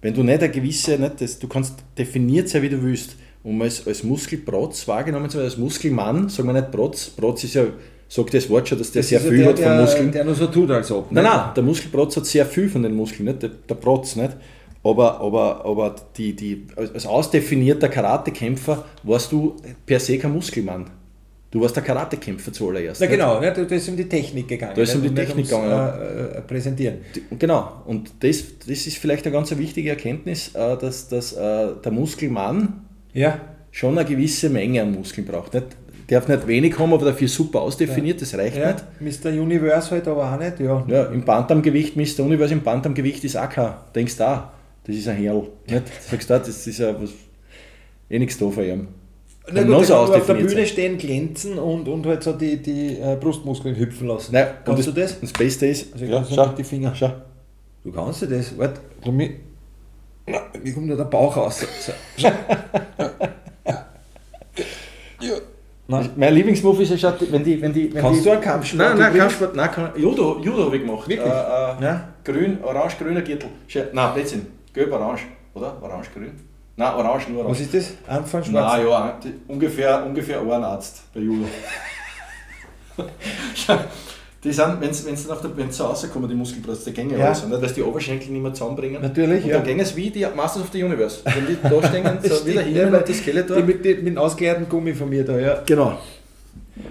wenn du nicht eine gewisse, nicht, das, du kannst definiert sein, wie du willst, um als, als Muskelprotz wahrgenommen zu werden, als Muskelmann, sagen wir nicht Protz, Protz ist ja, sagt das Wort schon, dass der das sehr viel der, hat von Muskeln. Der nur so tut, als ob. Nein, nein, der Muskelprotz hat sehr viel von den Muskeln, nicht? Der, der Protz nicht. Aber, aber, aber die, die, als ausdefinierter Karatekämpfer warst du per se kein Muskelmann. Du warst der Karatekämpfer zuallererst. Ja, genau, ne? da ist um die Technik gegangen. Da ist um die Technik gegangen. Äh, äh, präsentieren. Genau, und das, das ist vielleicht eine ganz wichtige Erkenntnis, äh, dass, dass äh, der Muskelmann ja. schon eine gewisse Menge an Muskeln braucht. Nicht, darf nicht wenig haben, aber dafür super ausdefiniert, ja. das reicht ja. nicht. Mr. Universe halt aber auch nicht, ja. Ja, im Bantamgewicht, Mr. Universe im Bantamgewicht ist auch kein, denkst du auch, das ist ein Herl. Nicht? <laughs> Sagst du, das ist ja was, eh nichts da von ihm. Na gut, genauso auf der Bühne sein. stehen, glänzen und, und halt so die, die äh, Brustmuskeln hüpfen lassen. Nein, kannst das, du das? Das Beste ist, also ja, schau, die Finger. Schau. Du kannst du das, warte, na, mir kommt da der Bauch raus. So. <laughs> ja. Nein. Mein Lieblingsmove ist ja schon, wenn die. Wenn die wenn Kannst die, du einen Kampfsport? Nein, nein, Kampfsport, nein, kann, Judo, Judo habe ich gemacht. Wirklich? Äh, äh. Grün, orange, grüner Gürtel. Nein, Blödsinn. Gelb, orange, oder? Orange, grün. Nein, orange, nur orange. Was ist das? Anfang schwarz? Nein, ja, die, ungefähr, ungefähr ein Arzt bei Judo. <laughs> die sind, wenn sie dann auf der, wenn sie rauskommen, die Muskelbrust, die gängen ja. alles, nicht? weil sie die Oberschenkel nicht mehr zusammenbringen. Natürlich, und ja. dann gängen es wie die Masters of the Universe. Wenn die da <laughs> stehen, so wieder hin ja, die Skeletor. Die mit, die, mit dem ausgeleerten Gummi von mir da, ja. Genau.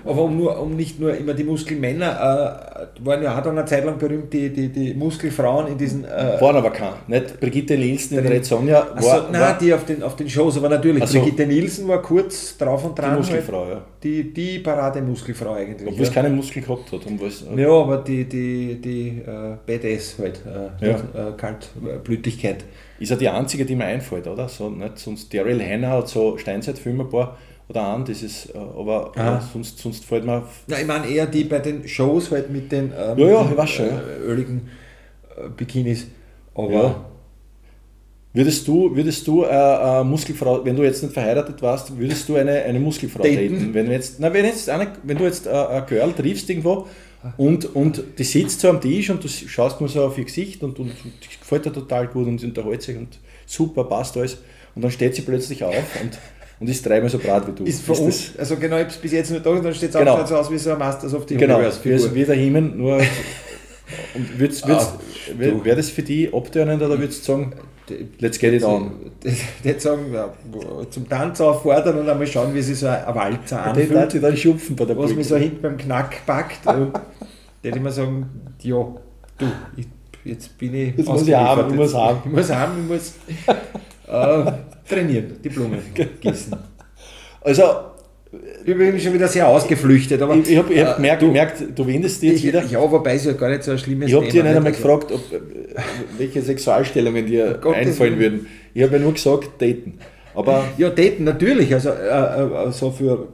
Aber um, nur, um nicht nur immer die Muskelmänner, äh, waren ja auch dann eine Zeit lang berühmt, die, die, die Muskelfrauen in diesen. Äh, waren aber keine. Nicht Brigitte Nielsen in Red Sonja. War, so, nein, war, die auf den, auf den Shows, aber natürlich. Also, Brigitte Nielsen war kurz drauf und dran. Die Muskelfrau, halt, ja. Die, die Parade-Muskelfrau eigentlich. Obwohl ja. es keine Muskeln gehabt hat. Um was, ja, aber die, die, die äh, Badass halt. Äh, ja. Äh, Kaltblütigkeit. Ist ja die einzige, die mir einfällt, oder? So, nicht? Sonst Daryl Hannah hat so Steinzeitfilme ein paar oder an, dieses, äh, aber, aber sonst, sonst fällt mir. Ja, ich meine eher die bei den Shows halt mit den ähm, ja, ja, ich schon, äh, öligen äh, Bikinis. Aber ja. Würdest du, würdest du äh, äh, Muskelfrau, wenn du jetzt nicht verheiratet warst, würdest du eine, eine Muskelfrau daten? daten? Wenn, jetzt, na, wenn, jetzt eine, wenn du jetzt äh, ein Girl triffst irgendwo und, und die sitzt so am Tisch und du schaust nur so auf ihr Gesicht und, und, und gefällt dir total gut und sie unterhält sich und super, passt alles. Und dann steht sie plötzlich auf und und ist dreimal so brat wie du. Ist, ist uns, also genau, ich habe es bis jetzt nicht da, dann steht es genau. auch so aus wie so ein Masters of the genau. Universe. Genau, wie der Himmel, nur. und würd's, würd's, ah, wäre das für die abtönend oder würdest du sagen, Let's get it on. <laughs> Die sagen, zum Tanz auffordern und einmal schauen, wie sich so ein Walzer Die darf anfühlt, sich dann schupfen bei der was Brücke. mich so hinten beim Knack packt. Und dann immer sagen, ja, du, ich, jetzt bin ich Jetzt muss ich haben, ich muss haben. Ich muss haben, ich muss <laughs> äh, trainieren, die Blumen <laughs> gießen. Also, Übrigens schon wieder sehr ausgeflüchtet, aber ich, ich habe ich hab äh, gemerkt, du, gemerkt, du wendest dich jetzt ich, wieder. Ja, wobei es ja gar nicht so ein schlimmes Ich habe dir nicht einmal Also, gefragt, ob, äh, welche Sexualstellungen dir <laughs> Gottes einfallen würden. Ich habe ja nur gesagt, daten. Aber Ja, daten natürlich, also äh, äh, so für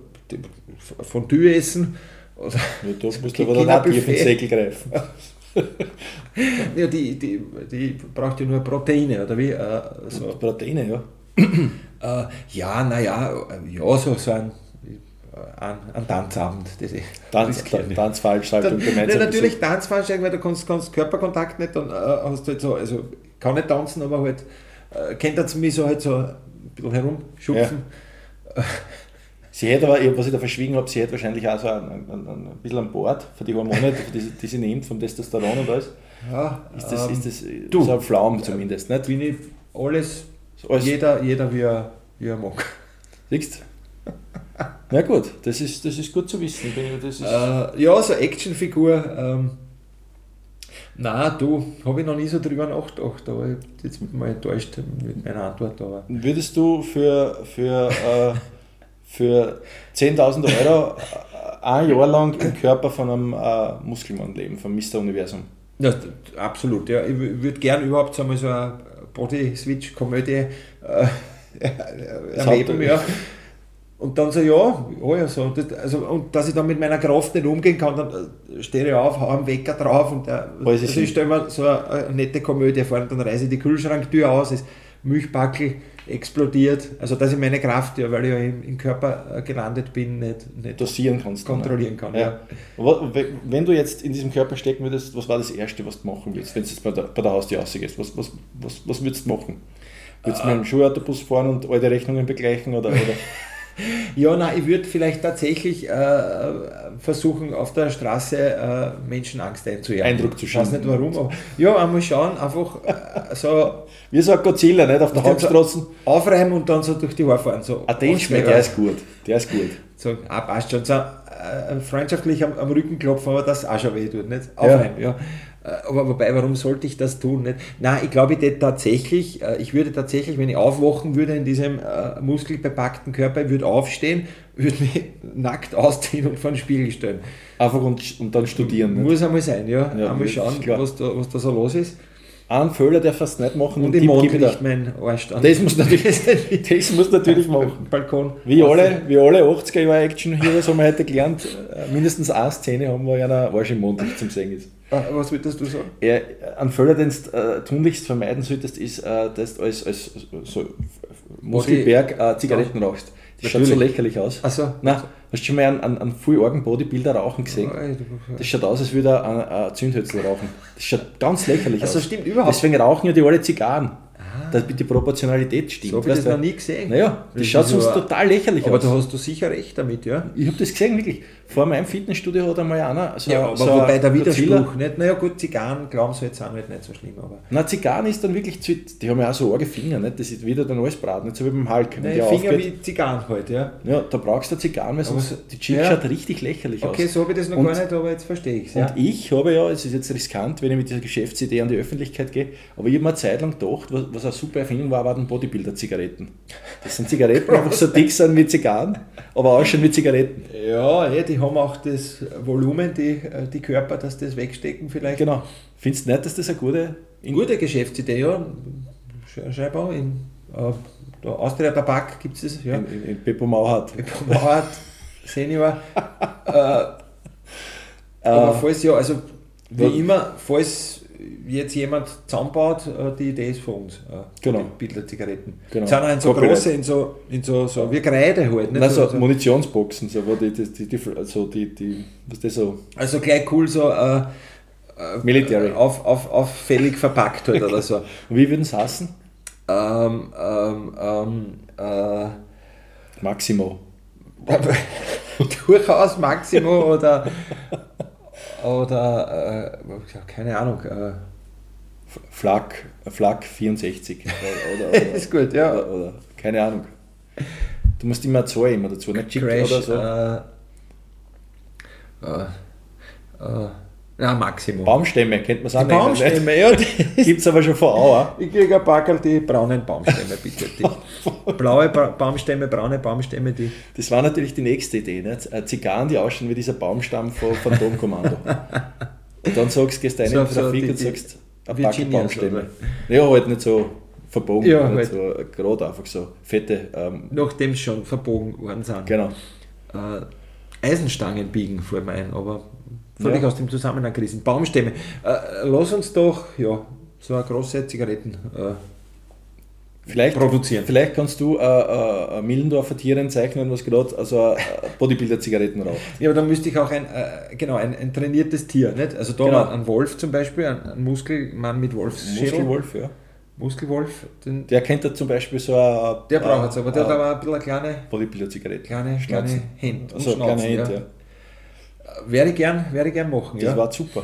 Fondue essen. Oder, ja, da musst du <laughs> aber dann auch tief ins Kinderbuffet. Säckel greifen. ja, die, die, die braucht ja nur Proteine, oder wie? Äh, so. Proteine, ja. <clears throat> Äh, ja, naja, ja, so, so ein, äh, ein, ein Tanzabend. Das ich Tanz. Tanzveranstaltung gemeinsam. natürlich Tanzveranstaltung, weil du kannst, kannst Körperkontakt nicht, dann äh, hast du halt so, also kann nicht tanzen, aber halt, äh, kennt das mich so halt so ein bisschen herumschupfen. Sie hätte aber, was ich da verschwiegen habe, sie hätte wahrscheinlich auch so ein, ein, ein, ein bisschen an Bord für die Hormone, die, sie- die sie nimmt, vom Testosteron und alles. Ja, Ist das, ähm, ist das du. so ein Pflaum zumindest, nicht? bin ich alles- jeder, jeder wie er, wie er mag. Siehst <laughs> Na gut, das ist, das ist gut zu wissen. Das Äh, ja, so Actionfigur. Ähm, na, du, habe ich noch nie so drüber nachgedacht, aber ich bin jetzt mal enttäuscht mit meiner Antwort. Aber Würdest du für, für, äh, für 10.000 Euro äh, ein Jahr lang im Körper von einem äh, Muskelmann leben, von Mr. Universum? ja, absolut, ja. Ich würde gern überhaupt einmal so eine Body-Switch-Komödie äh, <laughs> erleben, ja. Und dann so, ja, ja, ja so. Das, also, und dass ich dann mit meiner Kraft nicht umgehen kann, dann äh, stehe ich auf, hau einen Wecker drauf und der, also ich stelle mir so eine, eine nette Komödie vor und dann reiße ich die Kühlschranktür aus, das Milchbackel explodiert, also dass ich meine Kraft, ja, weil ich ja im, im Körper äh, gelandet bin, nicht, nicht Dosieren kannst du. kontrollieren kann. Ja. Ja. Aber Wenn du jetzt in diesem Körper stecken würdest, was war das Erste, was du machen würdest, wenn du jetzt bei der, bei der Haustür rausgehst? Was, was, was, was würdest du machen? Würdest du Ah. mit dem Schulautobus fahren und alte Rechnungen begleichen? Oder, oder? <laughs> <laughs> Ja, nein, ich würde vielleicht tatsächlich äh, versuchen, auf der Straße äh, Menschen Angst einzujagen. Eindruck zu Ich weiß nicht warum, aber ja, einmal schauen, einfach äh, so <laughs> Wie so ein Godzilla, nicht? Auf der Hauptstraße. aufreiben und dann so durch die Haare fahren. So Ah, den schmeckt, der ist gut. Der ist gut. So, ah, passt schon. So, äh, freundschaftlich am, am Rücken klopfen, aber das auch schon weh tut, nicht? Aufreiben, ja. Äh, Aber wobei, warum sollte ich das tun? Nicht? Nein, ich glaube, ich tatsächlich, äh, ich würde tatsächlich, wenn ich aufwachen würde in diesem äh, muskelbepackten Körper, ich würde aufstehen, würde mich <laughs> nackt ausziehen und vor den Spiegel stellen. Einfach und, und dann studieren. Nicht? Muss einmal sein, ja. Ja, einmal schauen, was da, was da so los ist. Einen Fehler darf fast nicht machen. Und gebe ich Mondlicht dir. mein Arsch an. Das muss natürlich, <laughs> <laughs> das muss natürlich machen. Balkon. Wie alle, wie alle 80er Jahre Action Heroes haben wir heute gelernt, äh, mindestens eine Szene haben wir einer Arsch im Mondlicht zum Sehen ist. Ah, Was würdest du sagen? Ein Fehler, den du äh, tunlichst vermeiden solltest, ist, äh, dass du als, als so Muskelberg äh, Zigaretten rauchst. Das schaut so Natürlich. lächerlich aus. Also, Nein, hast du schon mal einen, einen, einen voll argen Bodybuilder rauchen gesehen? Das schaut aus, als würde er ein, ein Zündhölzl rauchen. Das schaut ganz lächerlich Also aus. stimmt überhaupt. Deswegen rauchen ja die alle Zigarren. Damit die Proportionalität stimmt. So habe ich das noch nie gesehen. Naja, das, Das schaut sonst aber- total lächerlich Aber aus. da hast du sicher recht damit, ja? ich habe das gesehen, wirklich. Vor meinem Fitnessstudio hat einmal einer so, Ja, aber so wobei der Godzilla- Widerspruch nicht. Naja, gut, Zigarren glauben sie jetzt auch nicht, nicht so schlimm, aber. Na, Zigarren ist dann wirklich, die haben ja auch so arge Finger, nicht? das ist wieder dann alles braten, nicht so wie beim Hulk. Nein, Finger aufgeht. wie Zigarren halt, ja. Ja, da brauchst du Zigarren, weil sonst Aber- die Chip ja. schaut richtig lächerlich Okay, aus. so habe ich das noch Und- gar nicht, aber jetzt verstehe ich es. Und Ja. ich habe ja, es ist jetzt riskant, wenn ich mit dieser Geschäftsidee an die Öffentlichkeit gehe, aber ich habe mir eine Zeit lang gedacht, was, was super Erfindung war, waren Bodybuilder-Zigaretten. Das sind Zigaretten, die so dick sind wie Zigarren, aber ausschauen wie Zigaretten. Ja, eh, die haben auch das Volumen, die, äh, die Körper, dass das wegstecken vielleicht. Genau. Findest du nicht, dass das eine gute... Gute Geschäftsidee, ja. Sch- Scheinbar. In äh, der Austria Tabak gibt es das, ja. in, in, in Beppo Mauert. Mauert, Senior. <laughs> äh, aber falls ja, also wie immer, falls jetzt jemand zusammenbaut, äh, die Idee ist von uns. Äh, Genau. Bildler-Zigaretten. Genau. Sind auch in so Copyright. große, in so, in so, so wie Kreide halt. Nicht? Nein, so so, Munitionsboxen, so, wo die, die, die, die, also die, die, was das so, also gleich cool so äh, äh, Military. Auf, auf, auffällig verpackt halt oder so. <laughs> Und wie würden es heißen? ähm, ähm, ähm, äh, Maximo. <laughs> durchaus Maximo oder, oder äh, keine Ahnung. Äh, Flak, Flak 64. <laughs> Oder, oder, ist gut, ja. Oder, oder, keine Ahnung. Du musst immer zwei immer dazu, nicht Chip Crash, oder so. Äh, äh, äh, ja, Maximum. Baumstämme, kennt man es auch die Baumstämme, ja. <laughs> Gibt es aber schon vor Auer. Ich kriege ein paar die braunen Baumstämme, bitte. <laughs> <laughs> Blaue ba Baumstämme, braune Baumstämme, die. Das war natürlich die nächste Idee. Ne? Zigarren, die ausschauen wie dieser Baumstamm von Phantomkommando. und dann sagst, gehst du rein so, in die Trafik so, und sagst, ein paar Baumstämme. Ja, halt nicht so verbogen, ja, nicht halt. so gerade einfach so fette. Ähm, Nachdem es schon verbogen worden sind. Genau. Äh, Eisenstangen biegen vor mir ein, aber völlig ja. aus dem Zusammenhang gerissen. Baumstämme. Äh, lass uns doch ja, so eine große Zigaretten äh, vielleicht, produzieren. Vielleicht kannst du äh, äh, Millendorfer Tieren zeichnen, was gerade also äh, Bodybuilder-Zigaretten raucht. Ja, aber dann müsste ich auch ein, äh, genau, ein, ein, trainiertes Tier, nicht? Also da genau. ein Wolf zum Beispiel, ein, ein Muskelmann mit Wolfsschädel. Muskelwolf, ja. Muskelwolf. Den der kennt da zum Beispiel so ein. Der braucht es, aber der hat aber ein bisschen eine kleine. Bodybuilder-Zigarette. Kleine, kleine Hände. Also kleine Hände, ja. ja. Werde ich gern, ich gern machen. Das ja. war super.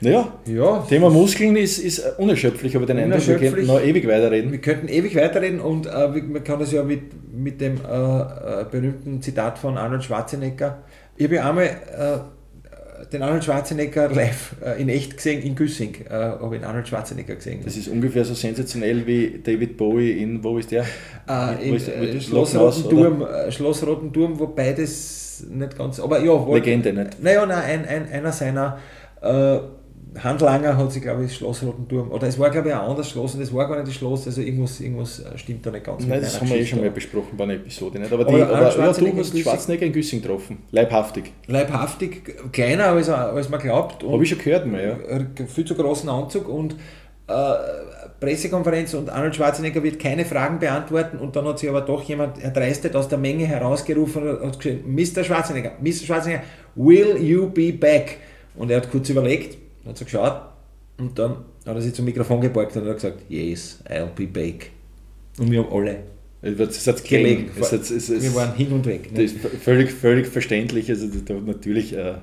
Naja, ja. Thema Muskeln ist, ist unerschöpflich, aber den Eindruck, wir könnten noch ewig weiterreden. Wir könnten ewig weiterreden und äh, man kann das ja mit, mit dem äh, äh berühmten Zitat von Arnold Schwarzenegger. Ich habe ja einmal äh, den Arnold Schwarzenegger live äh, in echt gesehen, in Güssing, äh, habe ich Arnold Schwarzenegger gesehen. Das ist ungefähr so sensationell wie David Bowie in, wo ist der? Äh, in, ist, Schloss, Roten Turm, Schloss Roten Turm, wobei das nicht ganz, aber ja. Legende nicht. Naja, nein, ein, ein, einer seiner Handlanger hat sich, glaube ich, das Schloss Rotenturm, oder es war, glaube ich, ein anderes Schloss und es war gar nicht das Schloss, also irgendwas, irgendwas äh, stimmt da nicht ganz. Nein, das haben wir eh schon mal besprochen bei einer Episode. Nicht? Aber, die, aber, aber ja, du hast Schwarzenegger in Güssing getroffen, leibhaftig. Leibhaftig, kleiner als, als man glaubt. Habe ich schon gehört mal, ja. Viel zu großen Anzug und äh, Pressekonferenz und Arnold Schwarzenegger wird keine Fragen beantworten und dann hat sich aber doch jemand erdreistet aus der Menge herausgerufen und hat gesagt, Mr. Schwarzenegger, Mr. Schwarzenegger, will you be back? Und er hat kurz überlegt, hat so geschaut und dann hat er sich zum Mikrofon gebeugt und hat gesagt, yes, I'll be back. Und wir haben alle es hat gelegen. Es hat, es, es, wir waren hin und weg. Das ist völlig, völlig verständlich. Also natürlich. Äh, äh,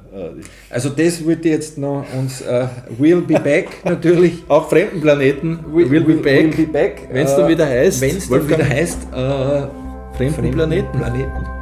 also das würde jetzt noch uns uh, Will be back <laughs> natürlich. Auch fremden Planeten. Will, will, be back. back. Wenn es dann wieder heißt. Wenn es dann wieder heißt. Uh, Fremden Planeten. Planeten.